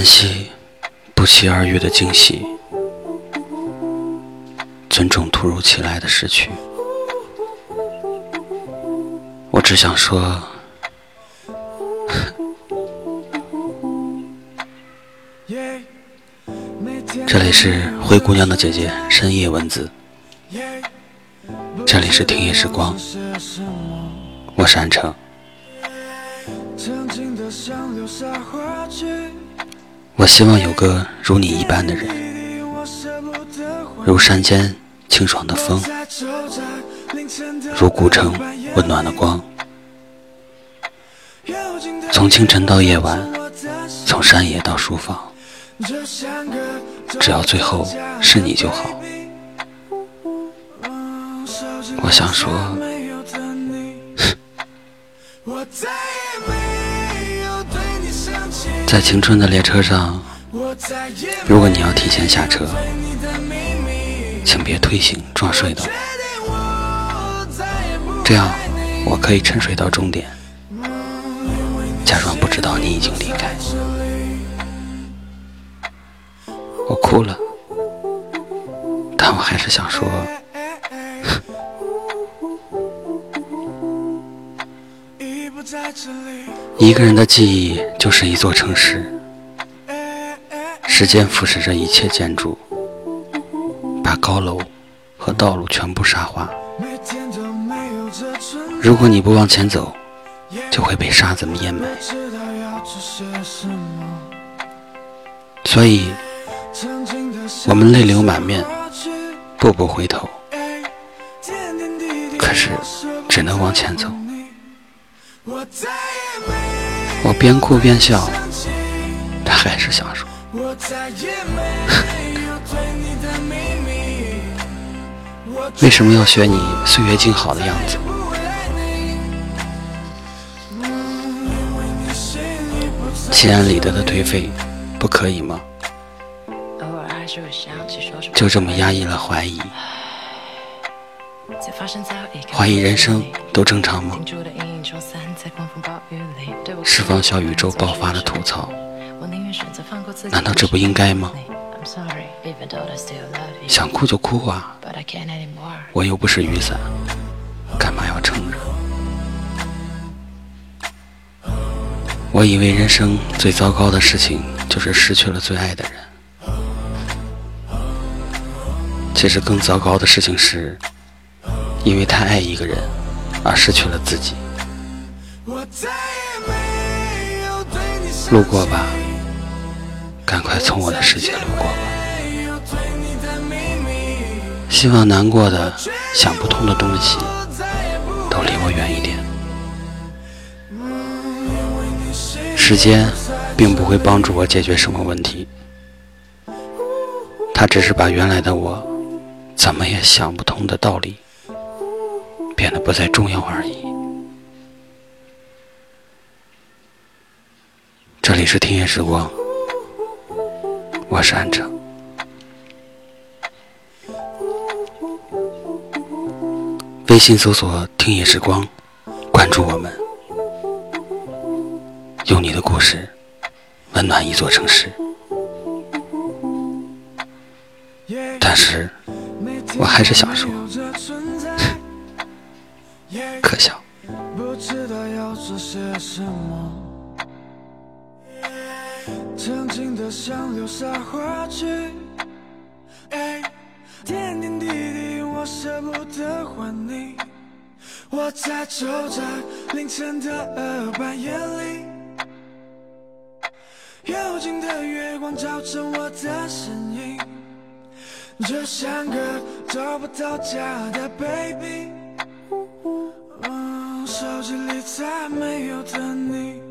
珍惜不期而遇的惊喜，尊重突如其来的失去。我只想说，这里是灰姑娘的姐姐深夜文字，这里是听夜时光，我是安城。我希望有个如你一般的人，如山间清爽的风，如古城温暖的光。从清晨到夜晚，从山野到书房，只要最后是你就好。我想说。在青春的列车上，如果你要提前下车，请别推醒装睡的我，这样我可以沉睡到终点，假装不知道你已经离开。我哭了，但我还是想说。在这里一个人的记忆就是一座城市，时间腐蚀着一切建筑，把高楼和道路全部沙化。如果你不往前走，就会被沙子淹没。所以，我们泪流满面，步步回头，可是只能往前走。我边哭边笑，他还是想说：“为什么要学你岁月静好的样子？心安理得的颓废，不可以吗？就这么压抑了怀疑，怀疑人生都正常吗？”释放小宇宙爆发的吐槽，难道这不应该吗？想哭就哭啊，我又不是雨伞，干嘛要撑着？我以为人生最糟糕的事情就是失去了最爱的人，其实更糟糕的事情是，因为太爱一个人而失去了自己。路过吧，赶快从我的世界路过吧。希望难过的、想不通的东西都离我远一点。时间并不会帮助我解决什么问题，它只是把原来的我怎么也想不通的道理变得不再重要而已。这里是听夜时光，我是安城。微信搜索“听夜时光”，关注我们，用你的故事温暖一座城市。但是，我还是想说，可笑。不知道要做些什么曾经的想留下话去，点点滴滴我舍不得还你。我在走在凌晨的半夜里，幽静的月光照着我的身影，就像个找不到家的 baby。手机里再没有的你。